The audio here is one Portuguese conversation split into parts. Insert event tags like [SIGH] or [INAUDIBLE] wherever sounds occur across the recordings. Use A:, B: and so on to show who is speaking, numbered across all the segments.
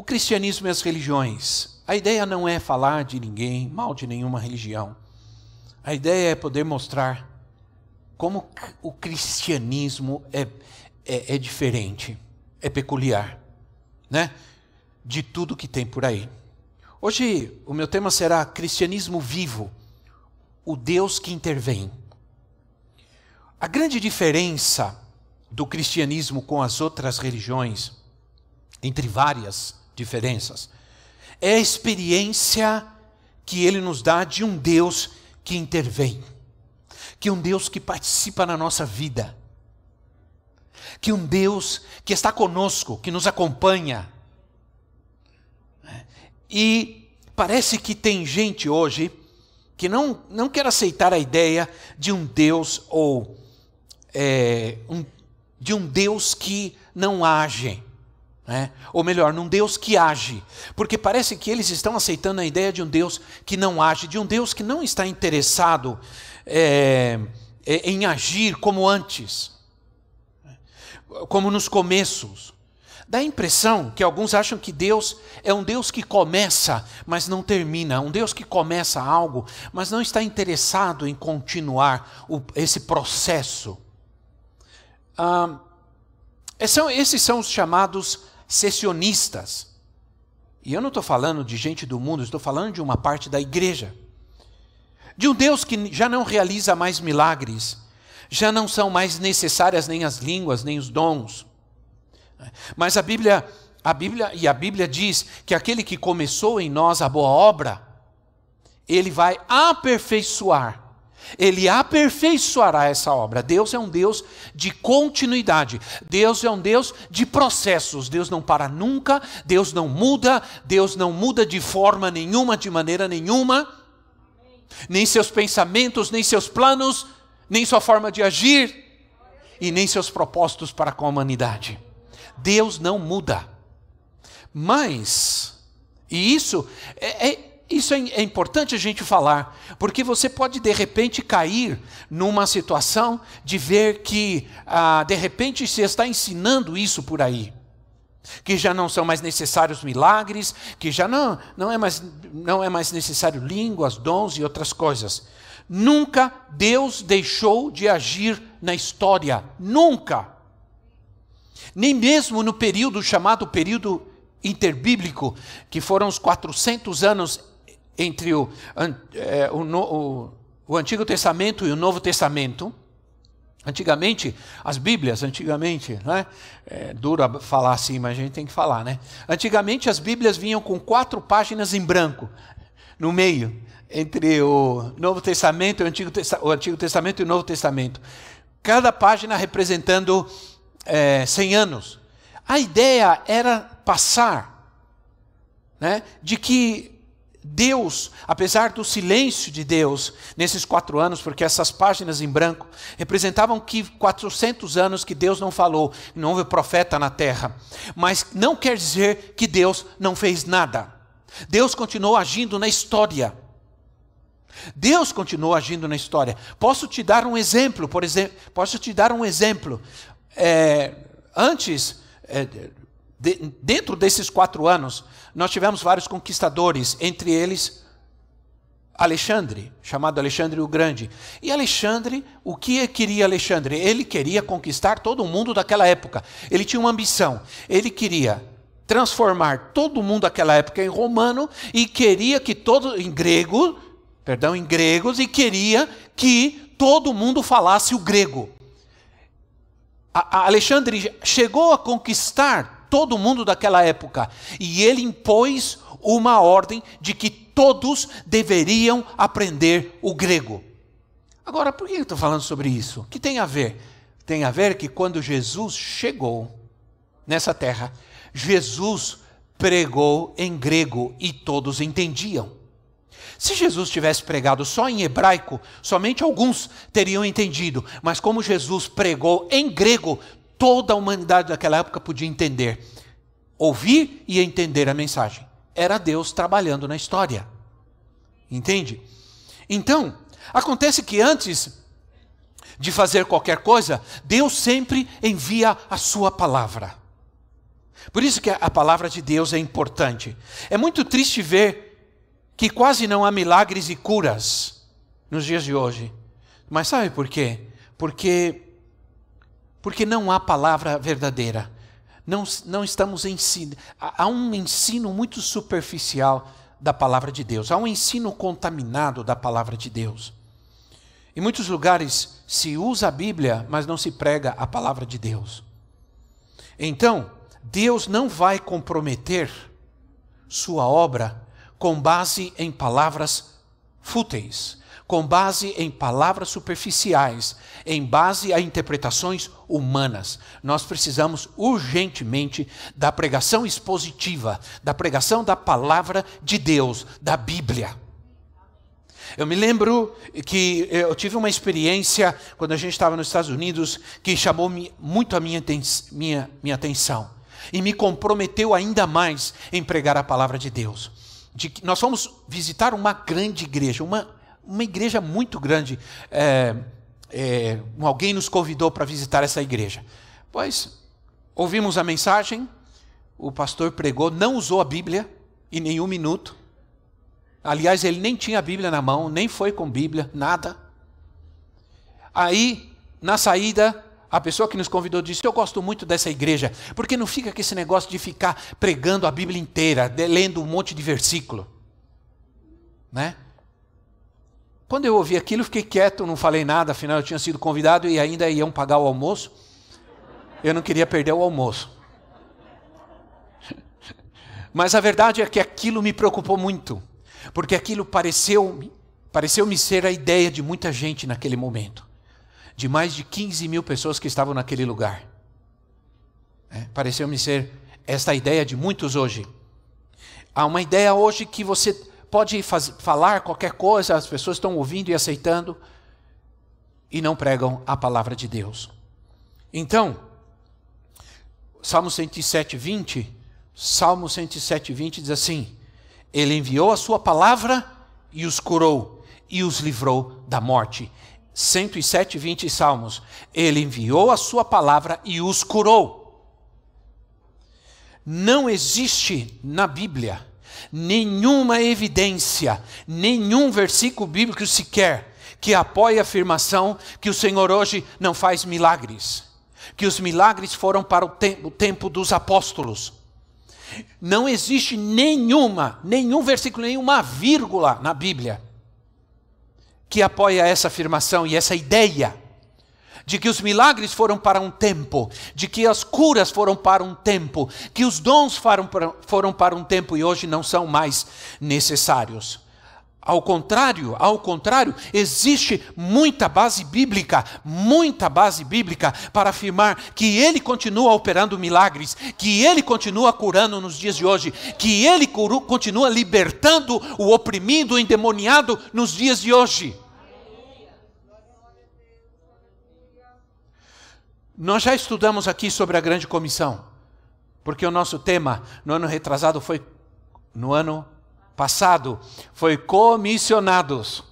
A: o cristianismo e as religiões. A ideia não é falar de ninguém, mal de nenhuma religião. A ideia é poder mostrar como o cristianismo é, é, é diferente, é peculiar, né? De tudo que tem por aí. Hoje o meu tema será Cristianismo Vivo, o Deus que intervém. A grande diferença do cristianismo com as outras religiões, entre várias, diferenças. É a experiência que ele nos dá de um Deus que intervém, que um Deus que participa na nossa vida, que um Deus que está conosco, que nos acompanha. E parece que tem gente hoje que não, não quer aceitar a ideia de um Deus ou é, um, de um Deus que não age né? Ou melhor, num Deus que age. Porque parece que eles estão aceitando a ideia de um Deus que não age, de um Deus que não está interessado é, em agir como antes, como nos começos. Dá a impressão que alguns acham que Deus é um Deus que começa, mas não termina, um Deus que começa algo, mas não está interessado em continuar o, esse processo. Ah, esses são os chamados sessionistas. E eu não estou falando de gente do mundo, estou falando de uma parte da igreja. De um Deus que já não realiza mais milagres, já não são mais necessárias nem as línguas, nem os dons. Mas a Bíblia, a Bíblia e a Bíblia diz que aquele que começou em nós a boa obra, ele vai aperfeiçoar ele aperfeiçoará essa obra. Deus é um Deus de continuidade. Deus é um Deus de processos. Deus não para nunca, Deus não muda, Deus não muda de forma nenhuma, de maneira nenhuma. Nem seus pensamentos, nem seus planos, nem sua forma de agir e nem seus propósitos para com a humanidade. Deus não muda. Mas, e isso é, é isso é, é, importante a gente falar, porque você pode de repente cair numa situação de ver que ah, de repente se está ensinando isso por aí, que já não são mais necessários milagres, que já não, não, é, mais, não é mais necessário línguas, dons e outras coisas. Nunca Deus deixou de agir na história, nunca. Nem mesmo no período chamado período interbíblico, que foram os 400 anos entre o, é, o, o, o Antigo Testamento e o Novo Testamento. Antigamente, as Bíblias, antigamente, né? É duro falar assim, mas a gente tem que falar, né? Antigamente as Bíblias vinham com quatro páginas em branco, no meio, entre o Novo Testamento, o Antigo, o Antigo Testamento e o Novo Testamento. Cada página representando é, 100 anos. A ideia era passar né, de que Deus, apesar do silêncio de Deus nesses quatro anos, porque essas páginas em branco representavam que 400 anos que Deus não falou, não houve profeta na terra, mas não quer dizer que Deus não fez nada. Deus continuou agindo na história. Deus continuou agindo na história. Posso te dar um exemplo, por exemplo, posso te dar um exemplo. É, antes, é, de, dentro desses quatro anos, nós tivemos vários conquistadores, entre eles Alexandre, chamado Alexandre o Grande. E Alexandre, o que queria Alexandre? Ele queria conquistar todo mundo daquela época. Ele tinha uma ambição. Ele queria transformar todo mundo daquela época em romano e queria que todo em grego, perdão, em gregos e queria que todo mundo falasse o grego. A, a Alexandre chegou a conquistar todo mundo daquela época. E ele impôs uma ordem de que todos deveriam aprender o grego. Agora, por que eu estou falando sobre isso? O que tem a ver? Tem a ver que quando Jesus chegou nessa terra, Jesus pregou em grego e todos entendiam. Se Jesus tivesse pregado só em hebraico, somente alguns teriam entendido, mas como Jesus pregou em grego, toda a humanidade daquela época podia entender, ouvir e entender a mensagem. Era Deus trabalhando na história. Entende? Então, acontece que antes de fazer qualquer coisa, Deus sempre envia a sua palavra. Por isso que a palavra de Deus é importante. É muito triste ver que quase não há milagres e curas nos dias de hoje. Mas sabe por quê? Porque porque não há palavra verdadeira. Não, não estamos ensinando. Há um ensino muito superficial da palavra de Deus. Há um ensino contaminado da palavra de Deus. Em muitos lugares se usa a Bíblia, mas não se prega a palavra de Deus. Então, Deus não vai comprometer sua obra com base em palavras fúteis, com base em palavras superficiais, em base a interpretações humanas. Nós precisamos urgentemente da pregação expositiva, da pregação da palavra de Deus, da Bíblia. Eu me lembro que eu tive uma experiência quando a gente estava nos Estados Unidos que chamou muito a minha, minha, minha atenção e me comprometeu ainda mais em pregar a palavra de Deus de que nós fomos visitar uma grande igreja, uma, uma igreja muito grande. É, é, alguém nos convidou para visitar essa igreja. Pois, ouvimos a mensagem, o pastor pregou, não usou a Bíblia em nenhum minuto. Aliás, ele nem tinha a Bíblia na mão, nem foi com Bíblia, nada. Aí, na saída, a pessoa que nos convidou disse: Eu gosto muito dessa igreja, porque não fica com esse negócio de ficar pregando a Bíblia inteira, lendo um monte de versículo. Né? Quando eu ouvi aquilo, fiquei quieto, não falei nada, afinal eu tinha sido convidado e ainda iam pagar o almoço. Eu não queria perder o almoço. Mas a verdade é que aquilo me preocupou muito, porque aquilo pareceu, pareceu me ser a ideia de muita gente naquele momento de mais de 15 mil pessoas que estavam naquele lugar. É, Pareceu-me ser esta ideia de muitos hoje. Há uma ideia hoje que você pode falar qualquer coisa, as pessoas estão ouvindo e aceitando e não pregam a palavra de Deus. Então, Salmo 107, 20, Salmo 107, 20 diz assim: Ele enviou a sua palavra e os curou e os livrou da morte 107, 20 salmos. Ele enviou a sua palavra e os curou. Não existe na Bíblia nenhuma evidência, nenhum versículo bíblico sequer que apoie a afirmação que o Senhor hoje não faz milagres, que os milagres foram para o tempo, o tempo dos apóstolos. Não existe nenhuma, nenhum versículo, nenhuma vírgula na Bíblia que apoia essa afirmação e essa ideia de que os milagres foram para um tempo, de que as curas foram para um tempo, que os dons foram para, foram para um tempo e hoje não são mais necessários. Ao contrário, ao contrário, existe muita base bíblica, muita base bíblica para afirmar que ele continua operando milagres, que ele continua curando nos dias de hoje, que ele continua libertando o oprimido, o endemoniado nos dias de hoje. Nós já estudamos aqui sobre a grande comissão, porque o nosso tema no ano retrasado foi no ano passado foi comissionados.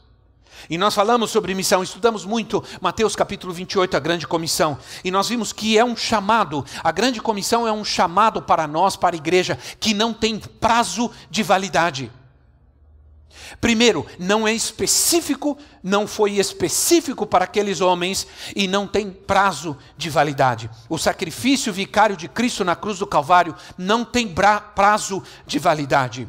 A: E nós falamos sobre missão, estudamos muito Mateus capítulo 28, a grande comissão. E nós vimos que é um chamado, a grande comissão é um chamado para nós, para a igreja, que não tem prazo de validade. Primeiro, não é específico, não foi específico para aqueles homens e não tem prazo de validade. O sacrifício vicário de Cristo na cruz do Calvário não tem prazo de validade.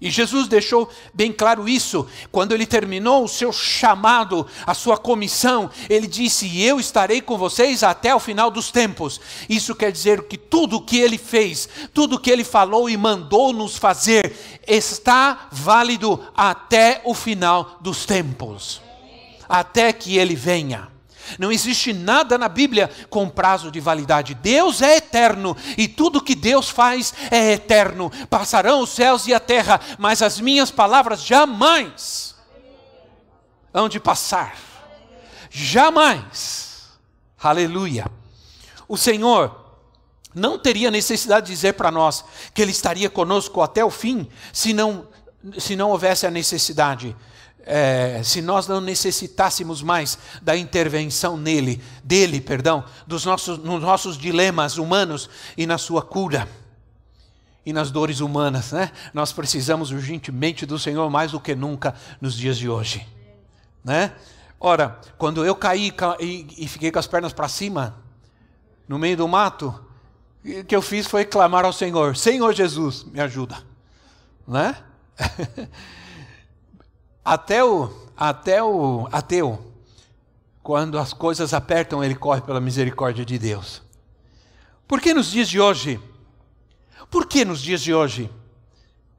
A: E Jesus deixou bem claro isso. Quando ele terminou o seu chamado, a sua comissão, ele disse: Eu estarei com vocês até o final dos tempos. Isso quer dizer que tudo o que ele fez, tudo o que ele falou e mandou nos fazer, está válido até o final dos tempos até que ele venha. Não existe nada na Bíblia com prazo de validade. Deus é eterno e tudo que Deus faz é eterno. Passarão os céus e a terra, mas as minhas palavras jamais hão de passar. Jamais. Aleluia. O Senhor não teria necessidade de dizer para nós que Ele estaria conosco até o fim, se não, se não houvesse a necessidade. É, se nós não necessitássemos mais da intervenção nele, dele, perdão, dos nossos, nos nossos dilemas humanos e na sua cura e nas dores humanas, né? Nós precisamos urgentemente do Senhor mais do que nunca nos dias de hoje, né? Ora, quando eu caí e fiquei com as pernas para cima, no meio do mato, o que eu fiz foi clamar ao Senhor: Senhor Jesus, me ajuda. Né? [LAUGHS] até, o, até o ateu, quando as coisas apertam, ele corre pela misericórdia de Deus. Por que nos dias de hoje? Por que nos dias de hoje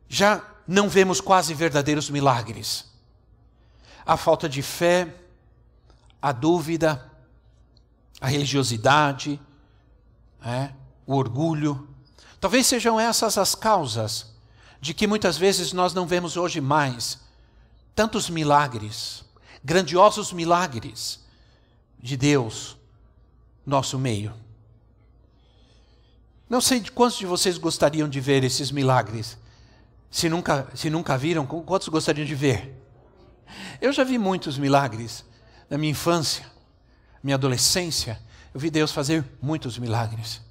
A: já não vemos quase verdadeiros milagres? A falta de fé, a dúvida, a religiosidade, é, o orgulho. Talvez sejam essas as causas de que muitas vezes nós não vemos hoje mais tantos milagres, grandiosos milagres de Deus nosso meio. Não sei de quantos de vocês gostariam de ver esses milagres. Se nunca, se nunca viram, quantos gostariam de ver? Eu já vi muitos milagres na minha infância, minha adolescência. Eu vi Deus fazer muitos milagres.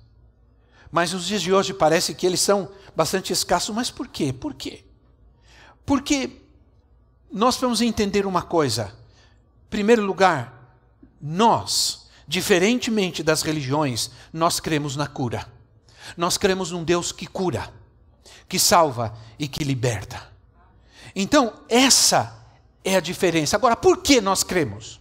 A: Mas nos dias de hoje parece que eles são bastante escassos. Mas por quê? Por quê? Porque nós vamos entender uma coisa. Em primeiro lugar, nós, diferentemente das religiões, nós cremos na cura. Nós cremos num Deus que cura, que salva e que liberta. Então, essa é a diferença. Agora, por que nós cremos?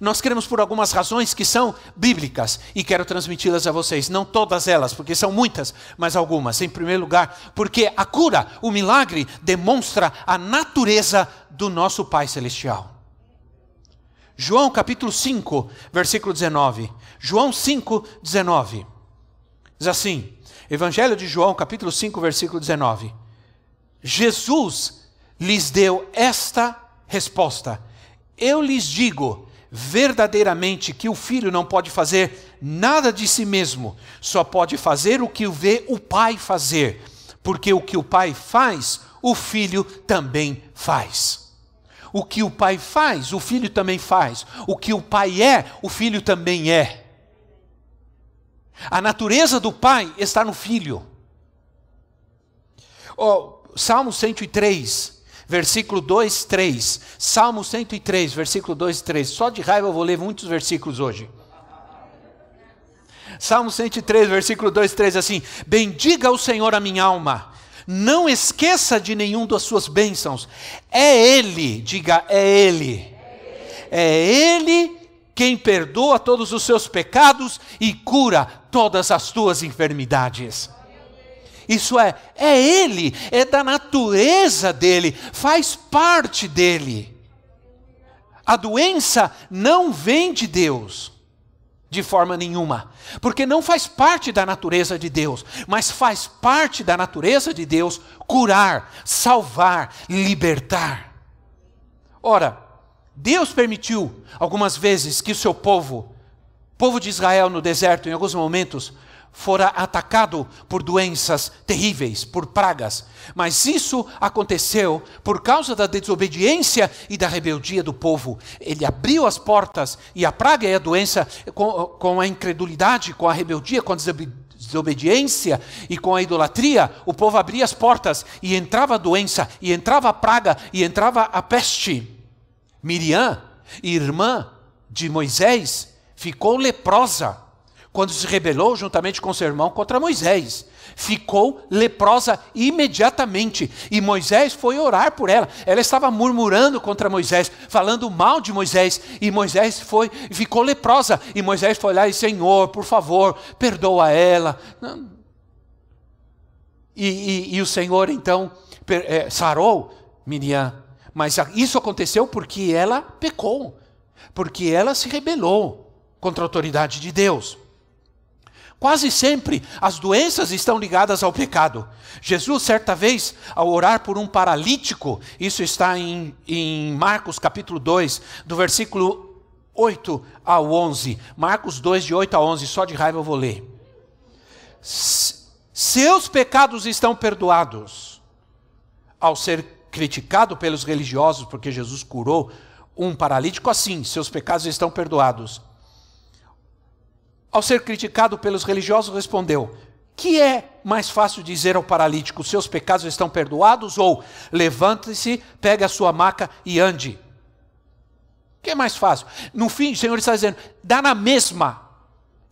A: Nós cremos por algumas razões que são bíblicas e quero transmiti-las a vocês. Não todas elas, porque são muitas, mas algumas. Em primeiro lugar, porque a cura, o milagre, demonstra a natureza do nosso Pai Celestial. João capítulo 5, versículo 19. João 5, 19. Diz assim: Evangelho de João, capítulo 5, versículo 19. Jesus lhes deu esta resposta: Eu lhes digo verdadeiramente que o filho não pode fazer nada de si mesmo, só pode fazer o que vê o pai fazer, porque o que o pai faz, o filho também faz. O que o pai faz, o filho também faz. O que o pai é, o filho também é. A natureza do pai está no filho. Oh, Salmo 103, versículo 2, 3. Salmo 103, versículo 2 e 3. Só de raiva eu vou ler muitos versículos hoje. Salmo 103, versículo 2 e 3 assim: Bendiga o Senhor a minha alma, não esqueça de nenhum das suas bênçãos. É Ele, diga, é Ele. É Ele quem perdoa todos os seus pecados e cura todas as tuas enfermidades. Isso é, é Ele, é da natureza dele, faz parte dele. A doença não vem de Deus, de forma nenhuma, porque não faz parte da natureza de Deus, mas faz parte da natureza de Deus curar, salvar, libertar. Ora, Deus permitiu algumas vezes que o seu povo, povo de Israel no deserto, em alguns momentos, fora atacado por doenças terríveis, por pragas. Mas isso aconteceu por causa da desobediência e da rebeldia do povo. Ele abriu as portas e a praga e a doença, com, com a incredulidade, com a rebeldia, com a desobediência e com a idolatria, o povo abria as portas e entrava a doença, e entrava a praga, e entrava a peste. Miriam, irmã de Moisés, ficou leprosa quando se rebelou juntamente com seu irmão contra Moisés. Ficou leprosa imediatamente e Moisés foi orar por ela. Ela estava murmurando contra Moisés, falando mal de Moisés, e Moisés foi, ficou leprosa. E Moisés foi lá e Senhor, por favor, perdoa ela. E, e, e o Senhor então é, sarou Miriam, mas isso aconteceu porque ela pecou. porque ela se rebelou contra a autoridade de Deus. Quase sempre as doenças estão ligadas ao pecado. Jesus, certa vez, ao orar por um paralítico, isso está em, em Marcos capítulo 2, do versículo 8 ao 11. Marcos 2, de 8 a 11, só de raiva eu vou ler. Seus pecados estão perdoados. Ao ser criticado pelos religiosos, porque Jesus curou um paralítico assim, seus pecados estão perdoados. Ao ser criticado pelos religiosos, respondeu: Que é mais fácil dizer ao paralítico: Seus pecados estão perdoados? Ou levante-se, pegue a sua maca e ande? O que é mais fácil? No fim, o Senhor está dizendo: dá na mesma,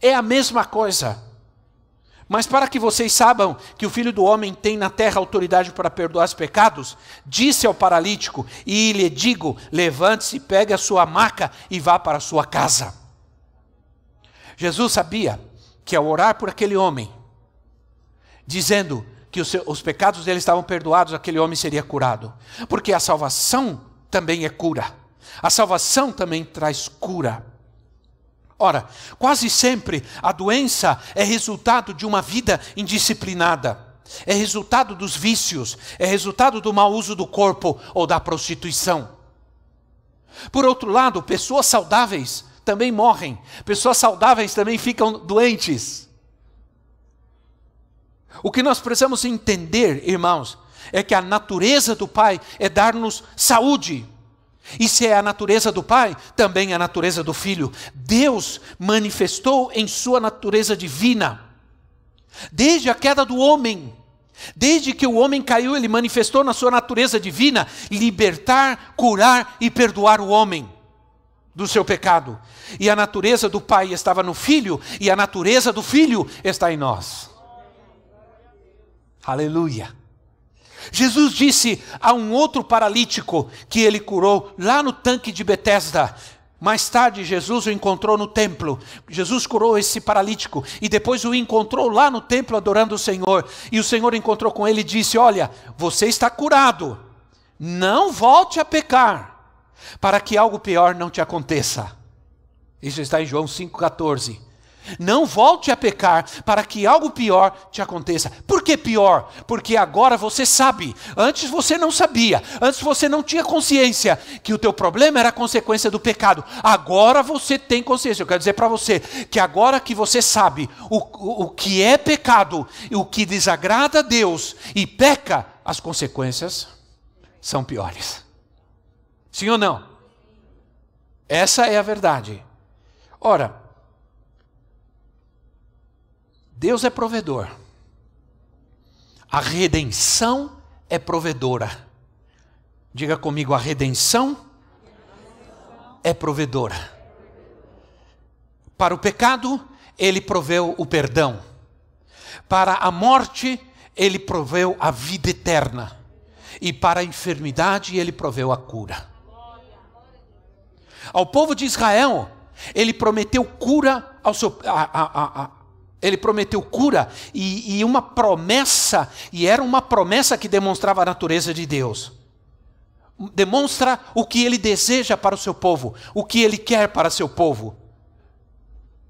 A: é a mesma coisa. Mas para que vocês saibam que o Filho do Homem tem na terra autoridade para perdoar os pecados, disse ao paralítico: E lhe digo: levante-se, pegue a sua maca e vá para a sua casa. Jesus sabia que ao orar por aquele homem, dizendo que os, os pecados dele estavam perdoados, aquele homem seria curado. Porque a salvação também é cura. A salvação também traz cura. Ora, quase sempre a doença é resultado de uma vida indisciplinada, é resultado dos vícios, é resultado do mau uso do corpo ou da prostituição. Por outro lado, pessoas saudáveis também morrem, pessoas saudáveis também ficam doentes. O que nós precisamos entender, irmãos, é que a natureza do Pai é dar-nos saúde. E se é a natureza do Pai, também é a natureza do Filho. Deus manifestou em sua natureza divina. Desde a queda do homem, desde que o homem caiu, ele manifestou na sua natureza divina libertar, curar e perdoar o homem do seu pecado. E a natureza do Pai estava no Filho, e a natureza do Filho está em nós. Aleluia. Jesus disse a um outro paralítico que ele curou lá no tanque de Betesda. Mais tarde, Jesus o encontrou no templo. Jesus curou esse paralítico e depois o encontrou lá no templo adorando o Senhor. E o Senhor encontrou com ele e disse: Olha, você está curado, não volte a pecar, para que algo pior não te aconteça. Isso está em João 5,14. Não volte a pecar para que algo pior te aconteça. Por que pior? Porque agora você sabe. Antes você não sabia. Antes você não tinha consciência que o teu problema era consequência do pecado. Agora você tem consciência. Eu quero dizer para você que agora que você sabe o, o, o que é pecado e o que desagrada a Deus e peca, as consequências são piores. Sim ou não? Essa é a verdade. Ora, Deus é provedor. A redenção é provedora. Diga comigo, a redenção é provedora. Para o pecado, ele proveu o perdão. Para a morte, ele proveu a vida eterna. E para a enfermidade, ele proveu a cura. Ao povo de Israel, ele prometeu cura ao seu, a, a, a, ele prometeu cura e, e, uma promessa, e era uma promessa que demonstrava a natureza de Deus. Demonstra o que ele deseja para o seu povo, o que ele quer para seu povo.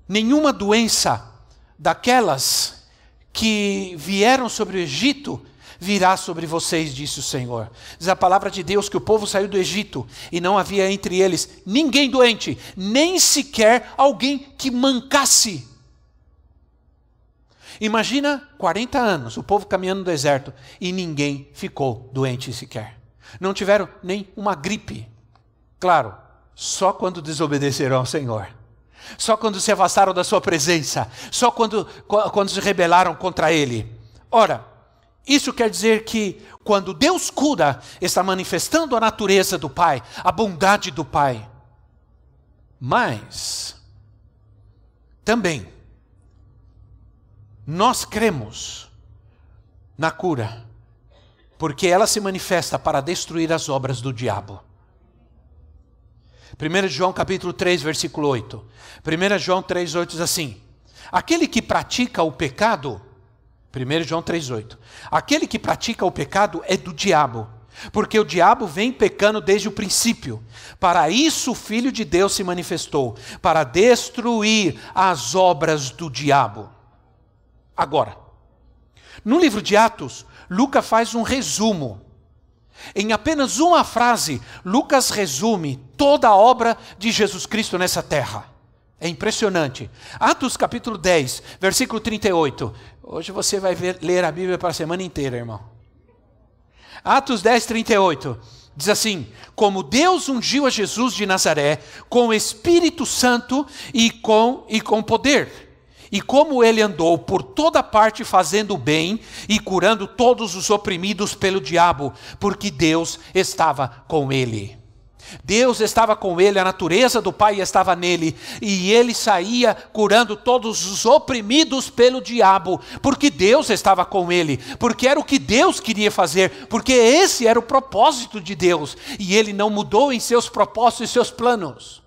A: Nenhuma doença daquelas que vieram sobre o Egito virá sobre vocês, disse o Senhor. Diz a palavra de Deus que o povo saiu do Egito e não havia entre eles ninguém doente, nem sequer alguém que mancasse. Imagina 40 anos, o povo caminhando no deserto e ninguém ficou doente sequer. Não tiveram nem uma gripe. Claro, só quando desobedeceram ao Senhor. Só quando se afastaram da sua presença. Só quando, quando se rebelaram contra Ele. Ora, isso quer dizer que quando Deus cura, está manifestando a natureza do Pai, a bondade do Pai. Mas, também, nós cremos na cura, porque ela se manifesta para destruir as obras do diabo. 1 João capítulo 3, versículo 8. 1 João 3, 8 diz assim: Aquele que pratica o pecado, 1 João 3, 8. Aquele que pratica o pecado é do diabo, Porque o diabo vem pecando desde o princípio. Para isso o Filho de Deus se manifestou para destruir as obras do diabo. Agora, no livro de Atos, Lucas faz um resumo. Em apenas uma frase, Lucas resume toda a obra de Jesus Cristo nessa terra. É impressionante. Atos capítulo 10, versículo 38. Hoje você vai ver, ler a Bíblia para a semana inteira, irmão. Atos 10, 38. Diz assim: Como Deus ungiu a Jesus de Nazaré com o Espírito Santo e com, e com poder e como ele andou por toda parte fazendo bem e curando todos os oprimidos pelo diabo, porque Deus estava com ele. Deus estava com ele, a natureza do Pai estava nele, e ele saía curando todos os oprimidos pelo diabo, porque Deus estava com ele, porque era o que Deus queria fazer, porque esse era o propósito de Deus, e ele não mudou em seus propósitos e seus planos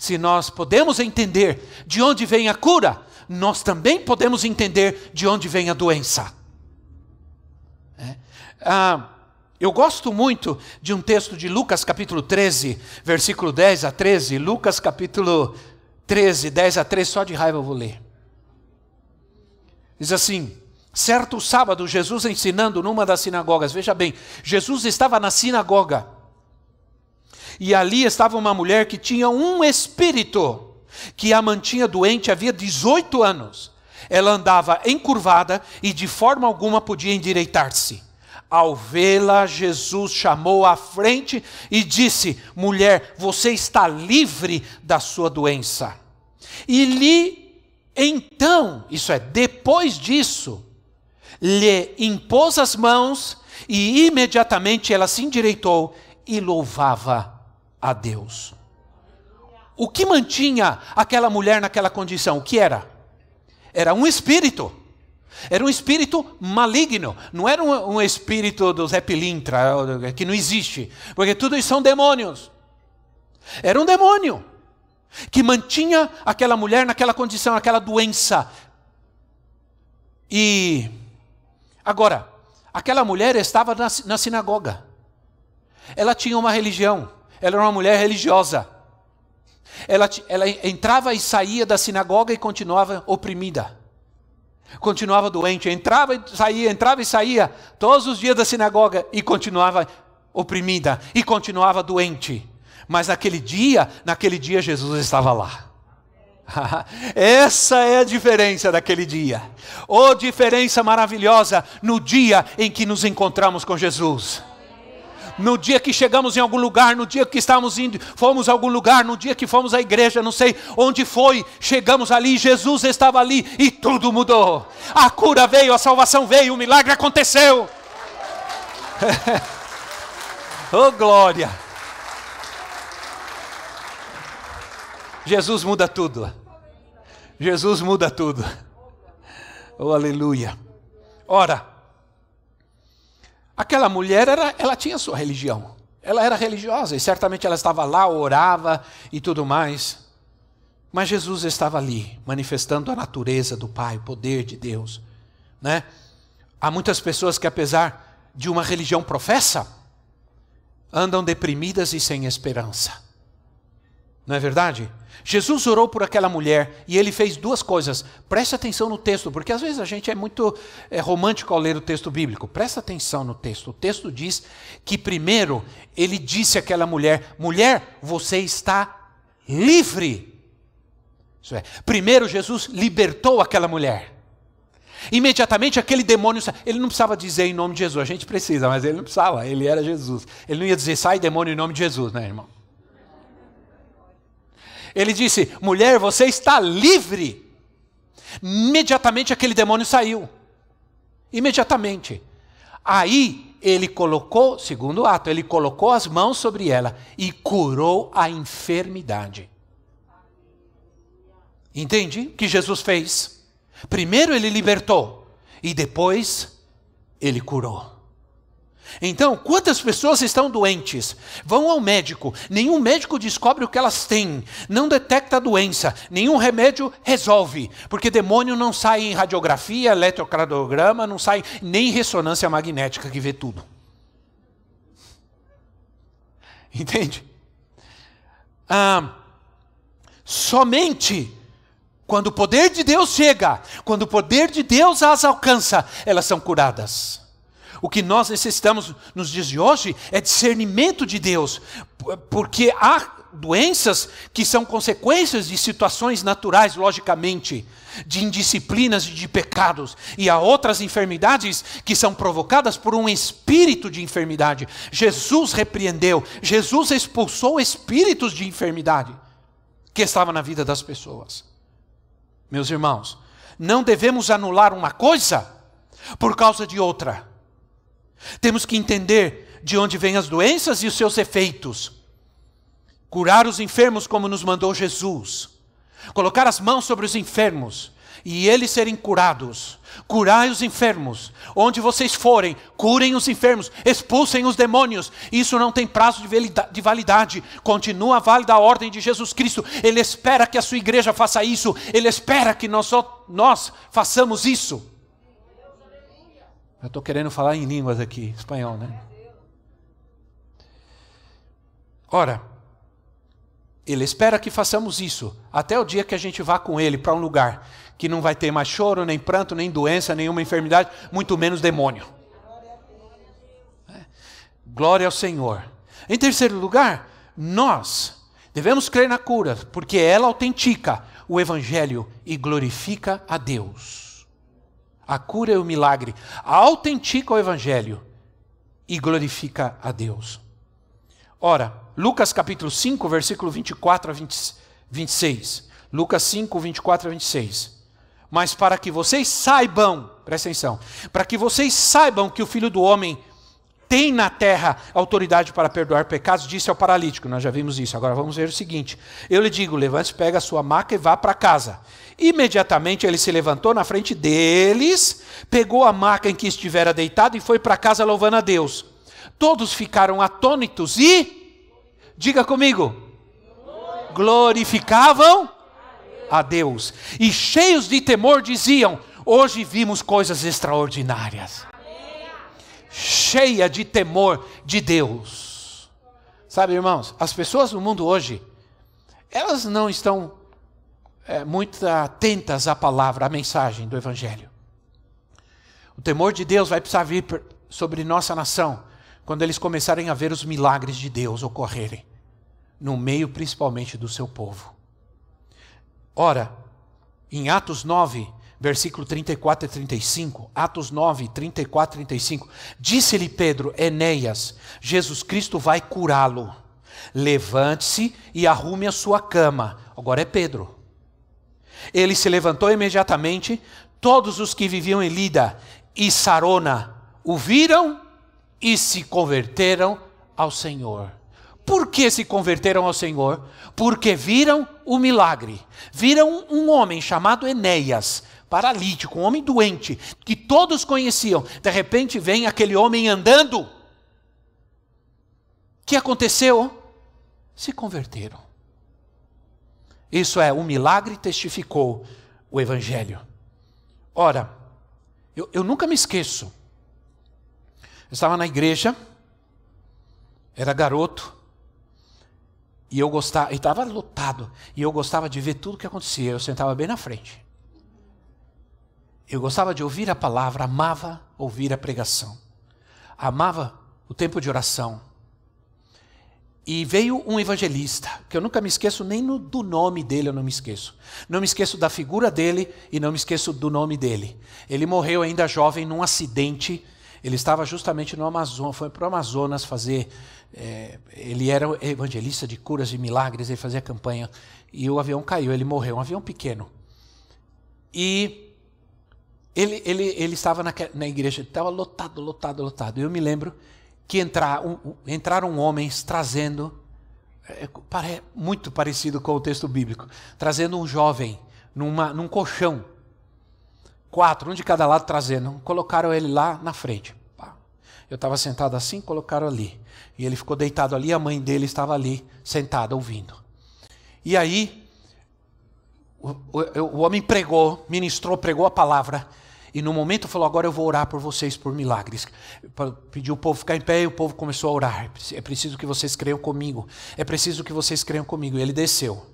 A: se nós podemos entender de onde vem a cura, nós também podemos entender de onde vem a doença. É. Ah, eu gosto muito de um texto de Lucas capítulo 13, versículo 10 a 13. Lucas capítulo 13, 10 a 13, só de raiva eu vou ler. Diz assim: Certo sábado, Jesus ensinando numa das sinagogas, veja bem, Jesus estava na sinagoga e ali estava uma mulher que tinha um espírito que a mantinha doente havia 18 anos. Ela andava encurvada e de forma alguma podia endireitar-se. Ao vê-la, Jesus chamou à frente e disse: Mulher, você está livre da sua doença. E lhe, então, isso é, depois disso, lhe impôs as mãos e imediatamente ela se endireitou e louvava a Deus. O que mantinha aquela mulher naquela condição? O que era? Era um espírito. Era um espírito maligno. Não era um, um espírito do Zé Pilintra, que não existe. Porque tudo isso são demônios. Era um demônio que mantinha aquela mulher naquela condição, naquela doença. E agora, aquela mulher estava na, na sinagoga. Ela tinha uma religião. Ela era uma mulher religiosa. Ela, ela entrava e saía da sinagoga e continuava oprimida. Continuava doente. Entrava e saía, entrava e saía todos os dias da sinagoga e continuava oprimida. E continuava doente. Mas naquele dia, naquele dia Jesus estava lá. [LAUGHS] Essa é a diferença daquele dia. Oh, diferença maravilhosa no dia em que nos encontramos com Jesus no dia que chegamos em algum lugar, no dia que estávamos indo, fomos a algum lugar, no dia que fomos à igreja, não sei onde foi, chegamos ali, Jesus estava ali e tudo mudou. A cura veio, a salvação veio, o milagre aconteceu. [LAUGHS] oh glória! Jesus muda tudo. Jesus muda tudo. Oh aleluia. Ora, Aquela mulher, era, ela tinha sua religião. Ela era religiosa e certamente ela estava lá, orava e tudo mais. Mas Jesus estava ali, manifestando a natureza do Pai, o poder de Deus. Né? Há muitas pessoas que, apesar de uma religião professa, andam deprimidas e sem esperança. Não é verdade? Jesus orou por aquela mulher e ele fez duas coisas. Preste atenção no texto, porque às vezes a gente é muito é, romântico ao ler o texto bíblico. Presta atenção no texto. O texto diz que primeiro ele disse àquela mulher: mulher, você está livre. Isso é, primeiro Jesus libertou aquela mulher. Imediatamente aquele demônio, ele não precisava dizer em nome de Jesus, a gente precisa, mas ele não precisava, ele era Jesus. Ele não ia dizer sai demônio em nome de Jesus, né, irmão? Ele disse: mulher, você está livre. Imediatamente aquele demônio saiu. Imediatamente. Aí ele colocou, segundo ato, ele colocou as mãos sobre ela e curou a enfermidade. Entende o que Jesus fez? Primeiro ele libertou e depois ele curou. Então, quantas pessoas estão doentes? Vão ao médico, nenhum médico descobre o que elas têm, não detecta a doença, nenhum remédio resolve, porque demônio não sai em radiografia, eletrocardiograma, não sai nem em ressonância magnética que vê tudo. [LAUGHS] Entende? Ah, somente quando o poder de Deus chega, quando o poder de Deus as alcança, elas são curadas. O que nós necessitamos nos dias de hoje é discernimento de Deus, porque há doenças que são consequências de situações naturais, logicamente, de indisciplinas e de pecados, e há outras enfermidades que são provocadas por um espírito de enfermidade. Jesus repreendeu, Jesus expulsou espíritos de enfermidade que estavam na vida das pessoas. Meus irmãos, não devemos anular uma coisa por causa de outra. Temos que entender de onde vêm as doenças e os seus efeitos. Curar os enfermos como nos mandou Jesus. Colocar as mãos sobre os enfermos e eles serem curados. Curai os enfermos. Onde vocês forem, curem os enfermos, expulsem os demônios. Isso não tem prazo de validade. Continua válida a ordem de Jesus Cristo. Ele espera que a sua igreja faça isso. Ele espera que nós, nós façamos isso. Eu estou querendo falar em línguas aqui, espanhol, né? Ora, ele espera que façamos isso até o dia que a gente vá com ele para um lugar que não vai ter mais choro, nem pranto, nem doença, nenhuma enfermidade, muito menos demônio. Glória ao Senhor. Em terceiro lugar, nós devemos crer na cura, porque ela autentica o Evangelho e glorifica a Deus. A cura é o milagre. Autentica o Evangelho e glorifica a Deus. Ora, Lucas capítulo 5, versículo 24 a 20, 26. Lucas 5, 24 a 26. Mas para que vocês saibam, presta atenção, para que vocês saibam que o Filho do Homem tem na terra autoridade para perdoar pecados, disse ao paralítico. Nós já vimos isso. Agora vamos ver o seguinte: eu lhe digo, levante, pega a sua maca e vá para casa. Imediatamente ele se levantou na frente deles, pegou a maca em que estivera deitado e foi para casa louvando a Deus. Todos ficaram atônitos e, diga comigo, glorificavam a Deus. E cheios de temor diziam: Hoje vimos coisas extraordinárias. Cheia de temor de Deus. Sabe, irmãos, as pessoas no mundo hoje, elas não estão é, muito atentas à palavra, à mensagem do Evangelho. O temor de Deus vai precisar vir sobre nossa nação quando eles começarem a ver os milagres de Deus ocorrerem, no meio principalmente do seu povo. Ora, em Atos 9, versículo 34 e 35, Atos 9, 34 e 35, disse-lhe Pedro, Enéas, Jesus Cristo vai curá-lo. Levante-se e arrume a sua cama. Agora é Pedro. Ele se levantou imediatamente, todos os que viviam em Lida e Sarona o viram e se converteram ao Senhor. Por que se converteram ao Senhor? Porque viram o milagre. Viram um homem chamado Enéas, paralítico, um homem doente, que todos conheciam. De repente vem aquele homem andando. O que aconteceu? Se converteram. Isso é, um milagre testificou o Evangelho. Ora, eu, eu nunca me esqueço. Eu estava na igreja, era garoto, e eu gostava, estava lotado, e eu gostava de ver tudo o que acontecia. Eu sentava bem na frente. Eu gostava de ouvir a palavra, amava ouvir a pregação, amava o tempo de oração. E veio um evangelista, que eu nunca me esqueço nem no, do nome dele, eu não me esqueço. Não me esqueço da figura dele e não me esqueço do nome dele. Ele morreu ainda jovem num acidente. Ele estava justamente no Amazonas, foi para o Amazonas fazer. É, ele era evangelista de curas e milagres, ele fazia campanha. E o avião caiu, ele morreu, um avião pequeno. E ele, ele, ele estava na, na igreja, estava lotado, lotado, lotado. Eu me lembro que entrar, um, entraram homens trazendo, é, é, muito parecido com o texto bíblico, trazendo um jovem numa, num colchão, quatro, um de cada lado trazendo, colocaram ele lá na frente. Eu estava sentado assim, colocaram ali. E ele ficou deitado ali, a mãe dele estava ali, sentada, ouvindo. E aí, o, o, o homem pregou, ministrou, pregou a palavra. E no momento falou: Agora eu vou orar por vocês por milagres. Pediu o povo ficar em pé e o povo começou a orar. É preciso que vocês creiam comigo. É preciso que vocês creiam comigo. E ele desceu.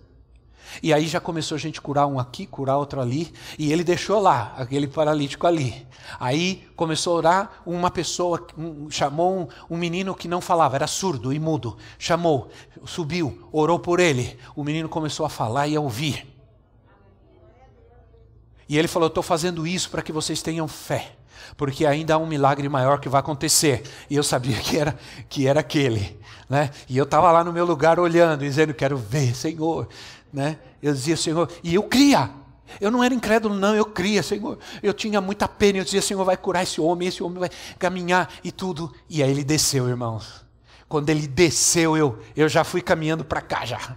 A: E aí já começou a gente curar um aqui, curar outro ali, e ele deixou lá, aquele paralítico ali. Aí começou a orar, uma pessoa um, chamou um, um, menino que não falava, era surdo e mudo. Chamou, subiu, orou por ele. O menino começou a falar e a ouvir. E ele falou: Estou fazendo isso para que vocês tenham fé, porque ainda há um milagre maior que vai acontecer. E eu sabia que era, que era aquele. Né? E eu estava lá no meu lugar olhando, dizendo: Quero ver, Senhor. Né? Eu dizia: Senhor, e eu cria. Eu não era incrédulo, não, eu cria, Senhor. Eu tinha muita pena, eu dizia: Senhor, vai curar esse homem, esse homem vai caminhar e tudo. E aí ele desceu, irmãos. Quando ele desceu, eu, eu já fui caminhando para cá já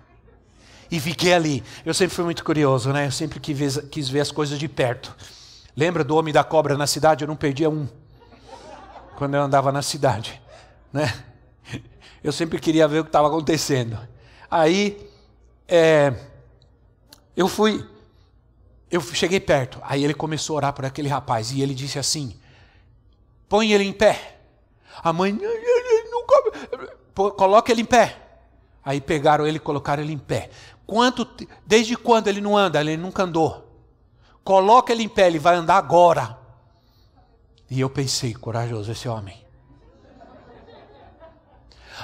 A: e fiquei ali. Eu sempre fui muito curioso, né? Eu sempre quis ver, as coisas de perto. Lembra do homem da cobra na cidade? Eu não perdia um quando eu andava na cidade, né? [LAUGHS] Eu sempre queria ver o que estava acontecendo. Aí, é, eu fui, eu cheguei perto. Aí ele começou a orar por aquele rapaz e ele disse assim: põe ele em pé. A mãe, nunca, coloca ele em pé. Aí pegaram ele e colocaram ele em pé. Quanto, desde quando ele não anda? Ele nunca andou. Coloca ele em pé, ele vai andar agora. E eu pensei, corajoso esse homem.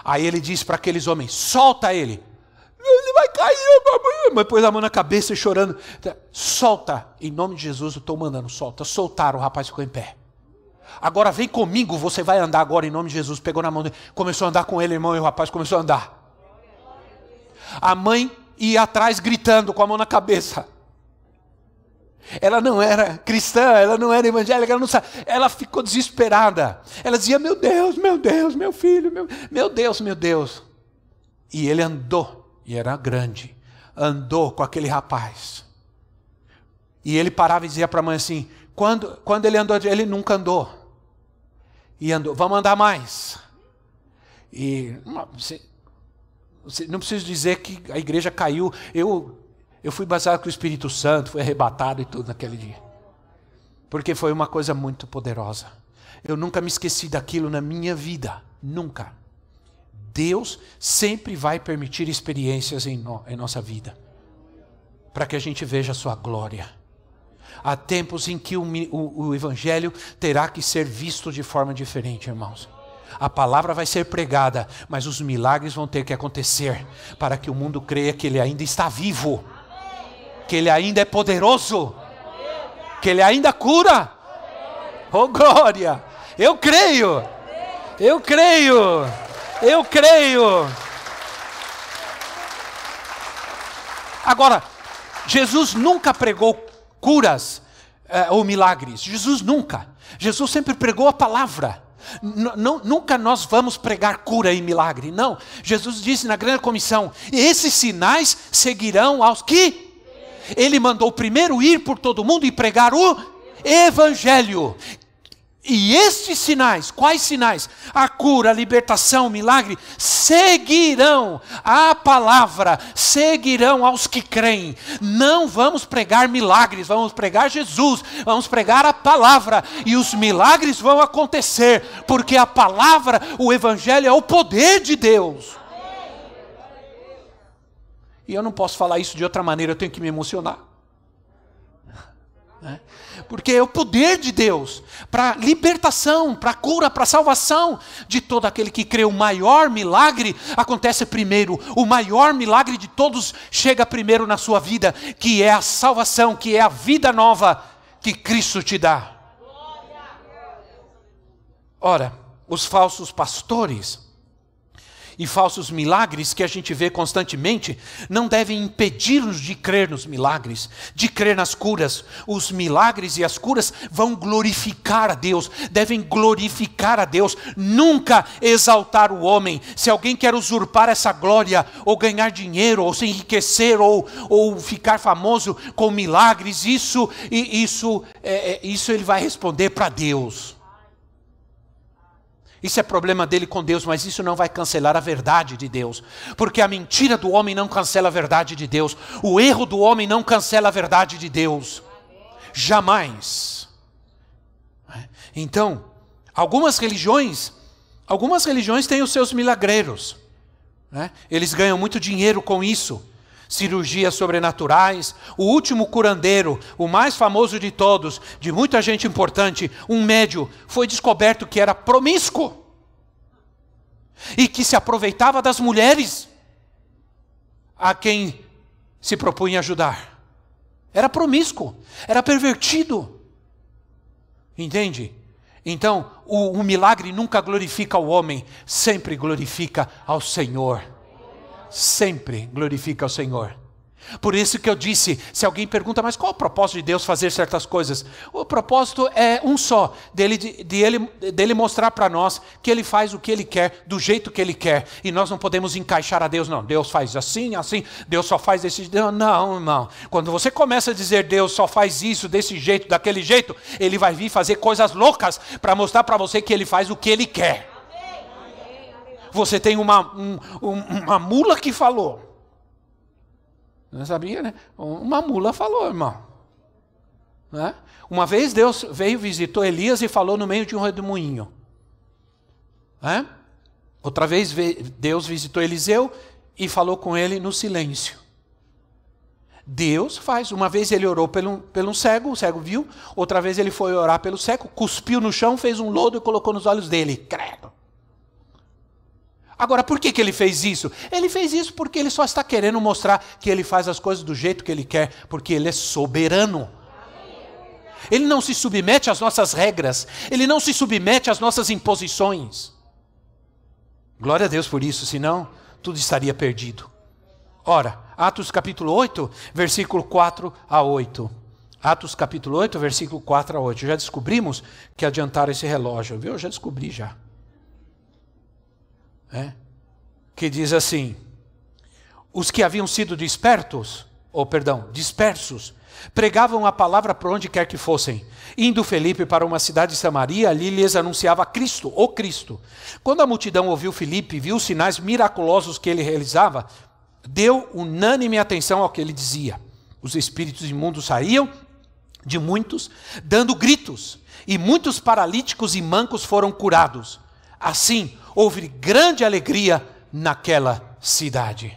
A: Aí ele disse para aqueles homens: solta ele. Ele vai cair, mas pôs a mão na cabeça e chorando. Solta, em nome de Jesus, eu estou mandando, solta. Soltaram, o rapaz ficou em pé. Agora vem comigo, você vai andar agora em nome de Jesus. Pegou na mão dele, começou a andar com ele, irmão, e o rapaz começou a andar. A mãe e atrás gritando com a mão na cabeça. Ela não era cristã, ela não era evangélica, ela não sabe. Ela ficou desesperada. Ela dizia: Meu Deus, meu Deus, meu filho, meu, meu Deus, meu Deus. E ele andou, e era grande, andou com aquele rapaz. E ele parava e dizia para a mãe assim: quando, quando ele andou, ele nunca andou. E andou, vamos andar mais. E não preciso dizer que a igreja caiu. Eu, eu fui baseado com o Espírito Santo, fui arrebatado e tudo naquele dia. Porque foi uma coisa muito poderosa. Eu nunca me esqueci daquilo na minha vida. Nunca. Deus sempre vai permitir experiências em, no, em nossa vida. Para que a gente veja a sua glória. Há tempos em que o, o, o Evangelho terá que ser visto de forma diferente, irmãos. A palavra vai ser pregada, mas os milagres vão ter que acontecer para que o mundo creia que ele ainda está vivo, que ele ainda é poderoso, que ele ainda cura. Oh glória! Eu creio. Eu creio. Eu creio. Agora, Jesus nunca pregou curas eh, ou milagres. Jesus nunca. Jesus sempre pregou a palavra nunca nós vamos pregar cura e milagre, não. Jesus disse na grande comissão: esses sinais seguirão aos que? Ele mandou primeiro ir por todo mundo e pregar o Evangelho. E estes sinais, quais sinais? A cura, a libertação, o milagre, seguirão a palavra, seguirão aos que creem. Não vamos pregar milagres, vamos pregar Jesus, vamos pregar a palavra, e os milagres vão acontecer, porque a palavra, o Evangelho é o poder de Deus. E eu não posso falar isso de outra maneira, eu tenho que me emocionar. Né? porque é o poder de Deus para libertação, para cura, para salvação de todo aquele que crê. O maior milagre acontece primeiro, o maior milagre de todos chega primeiro na sua vida, que é a salvação, que é a vida nova que Cristo te dá. Ora, os falsos pastores e falsos milagres que a gente vê constantemente não devem impedir-nos de crer nos milagres, de crer nas curas. Os milagres e as curas vão glorificar a Deus, devem glorificar a Deus, nunca exaltar o homem. Se alguém quer usurpar essa glória, ou ganhar dinheiro, ou se enriquecer, ou, ou ficar famoso com milagres, isso, isso, é, é isso ele vai responder para Deus. Isso é problema dele com Deus, mas isso não vai cancelar a verdade de Deus. Porque a mentira do homem não cancela a verdade de Deus. O erro do homem não cancela a verdade de Deus. Jamais. Então, algumas religiões, algumas religiões têm os seus milagreiros. Né? Eles ganham muito dinheiro com isso. Cirurgias sobrenaturais, o último curandeiro, o mais famoso de todos, de muita gente importante, um médio, foi descoberto que era promíscuo e que se aproveitava das mulheres a quem se propunha ajudar. Era promíscuo, era pervertido. Entende? Então, o, o milagre nunca glorifica o homem, sempre glorifica ao Senhor. Sempre glorifica ao Senhor. Por isso que eu disse, se alguém pergunta, mas qual o propósito de Deus fazer certas coisas? O propósito é um só, dele, de, ele, dele mostrar para nós que ele faz o que ele quer, do jeito que ele quer, e nós não podemos encaixar a Deus, não. Deus faz assim, assim, Deus só faz desse jeito. Não, irmão. Quando você começa a dizer Deus só faz isso, desse jeito, daquele jeito, ele vai vir fazer coisas loucas para mostrar para você que ele faz o que ele quer. Você tem uma, um, uma mula que falou. Não sabia, né? Uma mula falou, irmão. Né? Uma vez Deus veio, visitou Elias e falou no meio de um redemoinho. Né? Outra vez Deus visitou Eliseu e falou com ele no silêncio. Deus faz. Uma vez ele orou pelo, pelo cego, o cego viu. Outra vez ele foi orar pelo cego, cuspiu no chão, fez um lodo e colocou nos olhos dele. Credo. Agora, por que, que ele fez isso? Ele fez isso porque ele só está querendo mostrar que ele faz as coisas do jeito que ele quer, porque ele é soberano. Ele não se submete às nossas regras, ele não se submete às nossas imposições. Glória a Deus por isso, senão tudo estaria perdido. Ora, Atos capítulo 8, versículo 4 a 8. Atos capítulo 8, versículo 4 a 8. Já descobrimos que adiantaram esse relógio, viu? Eu já descobri já é, que diz assim: os que haviam sido despertos, ou perdão, dispersos, pregavam a palavra por onde quer que fossem. Indo Felipe para uma cidade de Samaria, ali lhes anunciava Cristo, o Cristo. Quando a multidão ouviu Felipe, viu os sinais miraculosos que ele realizava, deu unânime atenção ao que ele dizia. Os espíritos imundos saíam de muitos, dando gritos, e muitos paralíticos e mancos foram curados. Assim, houve grande alegria naquela cidade.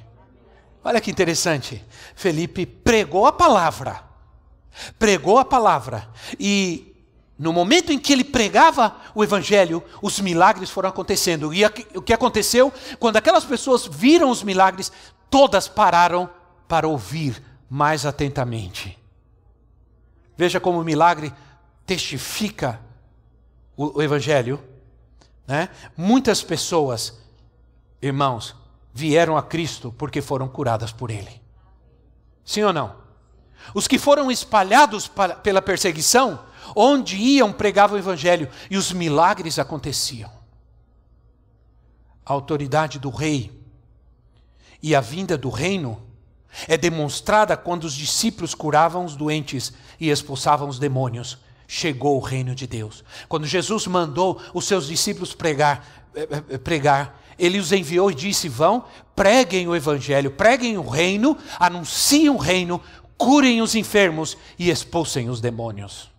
A: Olha que interessante. Felipe pregou a palavra. Pregou a palavra. E no momento em que ele pregava o evangelho, os milagres foram acontecendo. E o que aconteceu? Quando aquelas pessoas viram os milagres, todas pararam para ouvir mais atentamente. Veja como o milagre testifica o, evangelho né? Muitas pessoas, irmãos, vieram a Cristo porque foram curadas por Ele. Sim ou não? Os que foram espalhados pela perseguição, onde iam pregavam o Evangelho e os milagres aconteciam. A autoridade do rei e a vinda do reino é demonstrada quando os discípulos curavam os doentes e expulsavam os demônios chegou o reino de Deus. Quando Jesus mandou os seus discípulos pregar, eh, eh, eh, pregar, ele os enviou e disse: Vão, preguem o evangelho, preguem o reino, anunciem o reino, curem os enfermos e expulsem os demônios.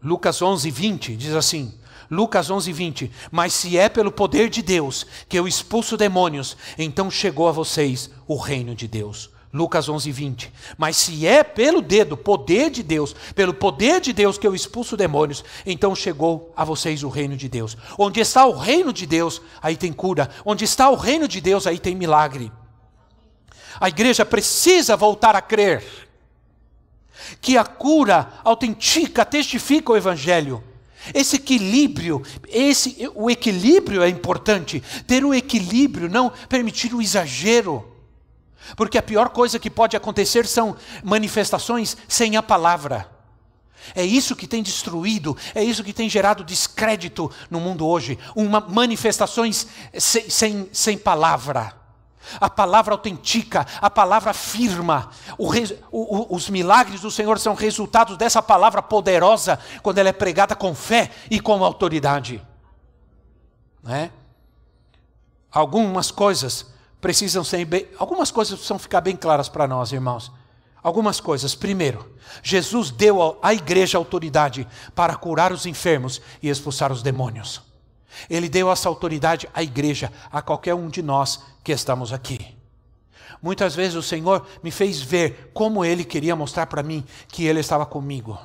A: Lucas 11, 20 diz assim: Lucas 11, 20. Mas se é pelo poder de Deus que eu expulso demônios, então chegou a vocês o reino de Deus. Lucas 11, 20. Mas se é pelo dedo, poder de Deus, pelo poder de Deus que eu expulso demônios, então chegou a vocês o reino de Deus. Onde está o reino de Deus, aí tem cura. Onde está o reino de Deus, aí tem milagre. A igreja precisa voltar a crer que a cura autentica testifica o evangelho. Esse equilíbrio, esse o equilíbrio é importante. Ter o equilíbrio, não permitir o exagero. Porque a pior coisa que pode acontecer são manifestações sem a palavra. É isso que tem destruído, é isso que tem gerado descrédito no mundo hoje. Uma manifestações sem, sem, sem palavra. A palavra autentica, a palavra firma. O, o, os milagres do Senhor são resultados dessa palavra poderosa quando ela é pregada com fé e com autoridade. Né? Algumas coisas precisam ser bem, algumas coisas precisam ficar bem claras para nós, irmãos. Algumas coisas. Primeiro, Jesus deu à igreja autoridade para curar os enfermos e expulsar os demônios. Ele deu essa autoridade à igreja, a qualquer um de nós que estamos aqui. Muitas vezes o Senhor me fez ver como Ele queria mostrar para mim que Ele estava comigo.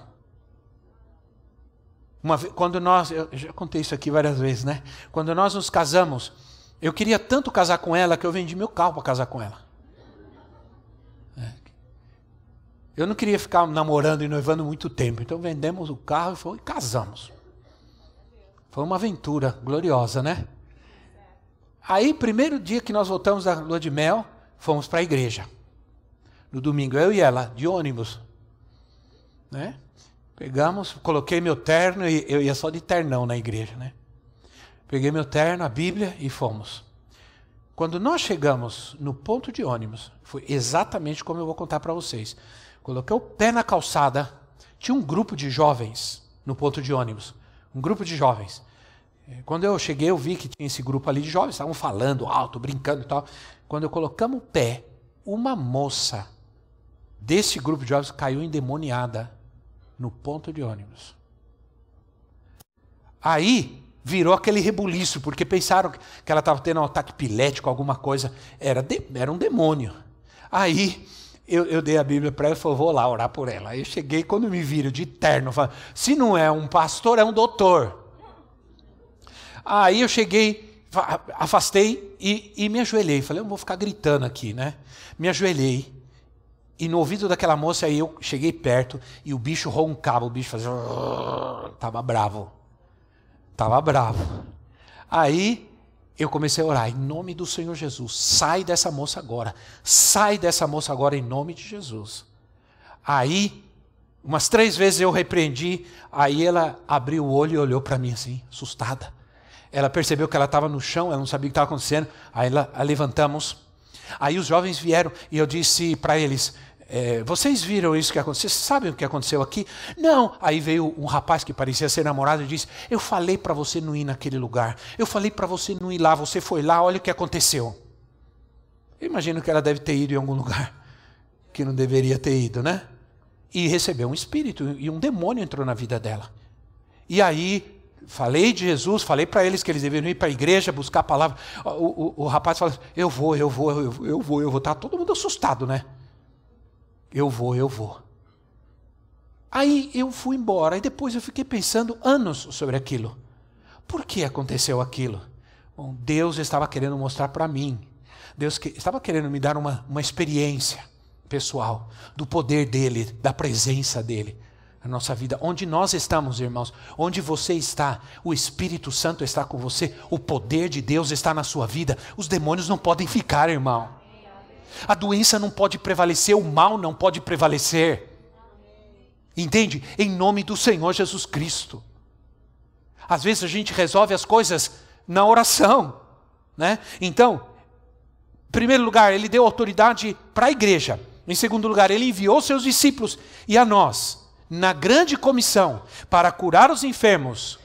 A: Uma, quando nós, eu já contei isso aqui várias vezes, né? Quando nós nos casamos, eu queria tanto casar com ela que eu vendi meu carro para casar com ela. É. Eu não queria ficar namorando e noivando muito tempo, então vendemos o carro e, foi, e casamos. Foi uma aventura gloriosa, né? Aí, primeiro dia que nós voltamos da lua de mel, fomos para a igreja. No domingo, eu e ela, de ônibus. Né? Pegamos, coloquei meu terno, e eu ia só de ternão na igreja, né? Peguei meu terno, a Bíblia e fomos. Quando nós chegamos no ponto de ônibus, foi exatamente como eu vou contar para vocês. Coloquei o pé na calçada, tinha um grupo de jovens no ponto de ônibus um grupo de jovens. É, quando eu cheguei, eu vi que tinha esse grupo ali de jovens, estavam falando alto, brincando e tal. Quando eu colocamos o pé, uma moça desse grupo de jovens caiu endemoniada no ponto de ônibus. Aí virou aquele rebuliço, porque pensaram que ela estava tendo um ataque pilético, alguma coisa. Era, de, era um demônio. Aí eu, eu dei a Bíblia para ela e falei, vou lá orar por ela. Aí eu cheguei, quando me viram de terno, falei, se não é um pastor, é um doutor. Aí eu cheguei, afastei e, e me ajoelhei. Falei, eu vou ficar gritando aqui, né? Me ajoelhei. E no ouvido daquela moça aí eu cheguei perto e o bicho roncava, o bicho fazia. Tava bravo. Tava bravo. Aí eu comecei a orar, em nome do Senhor Jesus, sai dessa moça agora, sai dessa moça agora em nome de Jesus. Aí, umas três vezes eu repreendi, aí ela abriu o olho e olhou para mim assim, assustada. Ela percebeu que ela estava no chão, ela não sabia o que estava acontecendo, aí ela, a levantamos. Aí os jovens vieram e eu disse para eles: é, vocês viram isso que aconteceu? Vocês sabem o que aconteceu aqui? Não. Aí veio um rapaz que parecia ser namorado e disse: Eu falei para você não ir naquele lugar. Eu falei para você não ir lá. Você foi lá, olha o que aconteceu. Eu imagino que ela deve ter ido em algum lugar que não deveria ter ido, né? E recebeu um espírito e um demônio entrou na vida dela. E aí falei de Jesus, falei para eles que eles deveriam ir para a igreja buscar a palavra. O, o, o rapaz falou: Eu vou, eu vou, eu vou, eu vou, eu vou. Tá todo mundo assustado, né? Eu vou, eu vou. Aí eu fui embora e depois eu fiquei pensando anos sobre aquilo. Por que aconteceu aquilo? Bom, Deus estava querendo mostrar para mim. Deus que, estava querendo me dar uma, uma experiência pessoal do poder dele, da presença dele na nossa vida. Onde nós estamos, irmãos, onde você está, o Espírito Santo está com você, o poder de Deus está na sua vida. Os demônios não podem ficar, irmão. A doença não pode prevalecer, o mal não pode prevalecer. Entende? Em nome do Senhor Jesus Cristo. Às vezes a gente resolve as coisas na oração, né? Então, em primeiro lugar, ele deu autoridade para a igreja. Em segundo lugar, ele enviou seus discípulos e a nós, na grande comissão, para curar os enfermos,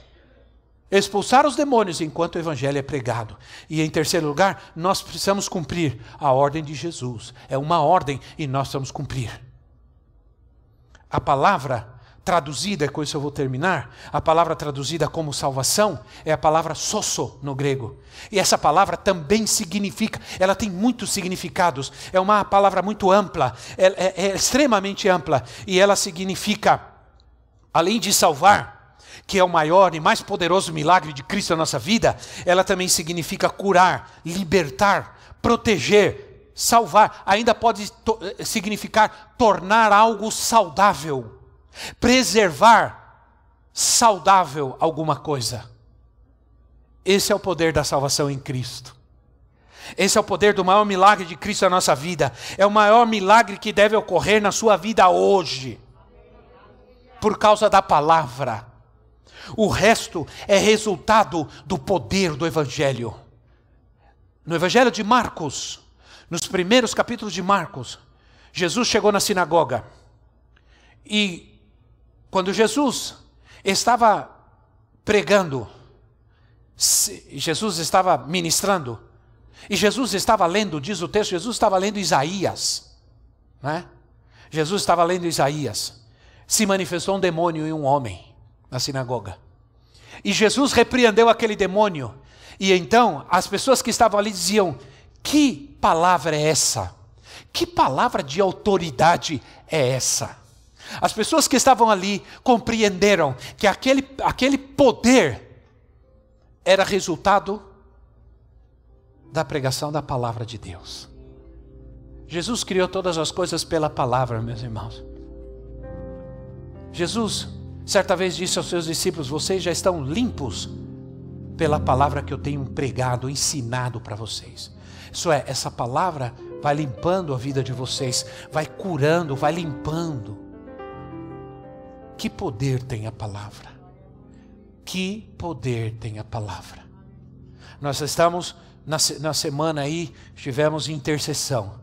A: expulsar os demônios enquanto o evangelho é pregado. E em terceiro lugar, nós precisamos cumprir a ordem de Jesus. É uma ordem e nós precisamos cumprir. A palavra traduzida, com isso eu vou terminar, a palavra traduzida como salvação é a palavra sosso no grego. E essa palavra também significa, ela tem muitos significados, é uma palavra muito ampla, é, é, é extremamente ampla, e ela significa, além de salvar, que é o maior e mais poderoso milagre de Cristo na nossa vida, ela também significa curar, libertar, proteger, salvar. Ainda pode to eh, significar tornar algo saudável, preservar saudável alguma coisa. Esse é o poder da salvação em Cristo. Esse é o poder do maior milagre de Cristo na nossa vida. É o maior milagre que deve ocorrer na sua vida hoje. Por causa da palavra. O resto é resultado do poder do Evangelho. No Evangelho de Marcos, Nos primeiros capítulos de Marcos, Jesus chegou na sinagoga e quando Jesus estava pregando, Jesus estava ministrando, e Jesus estava lendo, diz o texto, Jesus estava lendo Isaías. Né? Jesus estava lendo Isaías. Se manifestou um demônio em um homem na sinagoga. E Jesus repreendeu aquele demônio. E então as pessoas que estavam ali diziam: Que palavra é essa? Que palavra de autoridade é essa? As pessoas que estavam ali compreenderam que aquele, aquele poder era resultado da pregação da palavra de Deus. Jesus criou todas as coisas pela palavra, meus irmãos. Jesus, certa vez, disse aos seus discípulos: Vocês já estão limpos pela palavra que eu tenho pregado, ensinado para vocês. Isso é, essa palavra vai limpando a vida de vocês, vai curando, vai limpando. Que poder tem a palavra? Que poder tem a palavra? Nós estamos na, na semana aí, estivemos em intercessão.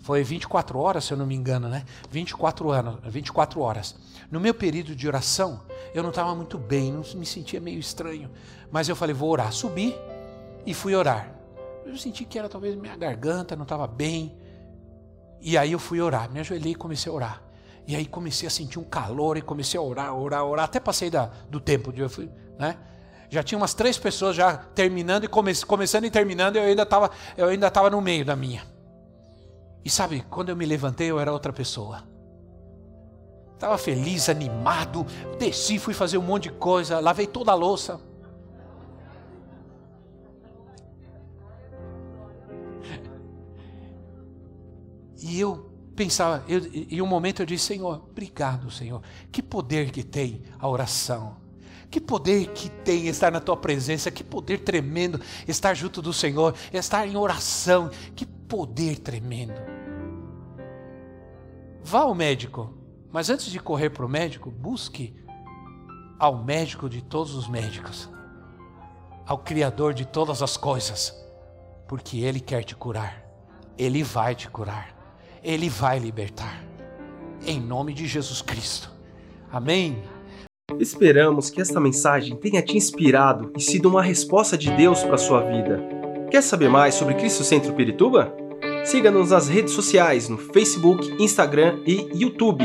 A: Foi 24 horas, se eu não me engano, né? 24 anos, 24 horas. No meu período de oração, eu não estava muito bem, não me sentia meio estranho. Mas eu falei, vou orar. Subi e fui orar. Eu senti que era talvez minha garganta, não estava bem. E aí eu fui orar, me ajoelhei e comecei a orar. E aí comecei a sentir um calor e comecei a orar, orar, orar. Até passei da, do tempo, de, né? Já tinha umas três pessoas já terminando e come, começando e terminando, e eu ainda estava eu ainda estava no meio da minha. E sabe, quando eu me levantei, eu era outra pessoa. Estava feliz, animado, desci, fui fazer um monte de coisa, lavei toda a louça. E eu pensava, eu, em um momento eu disse, Senhor, obrigado, Senhor. Que poder que tem a oração. Que poder que tem estar na tua presença, que poder tremendo estar junto do Senhor, estar em oração. Que poder tremendo. Vá ao médico, mas antes de correr para o médico, busque ao médico de todos os médicos, ao Criador de todas as coisas, porque Ele quer te curar, Ele vai te curar. Ele vai libertar. Em nome de Jesus Cristo. Amém.
B: Esperamos que esta mensagem tenha te inspirado e sido uma resposta de Deus para a sua vida. Quer saber mais sobre Cristo Centro Pirituba? Siga-nos nas redes sociais no Facebook, Instagram e YouTube,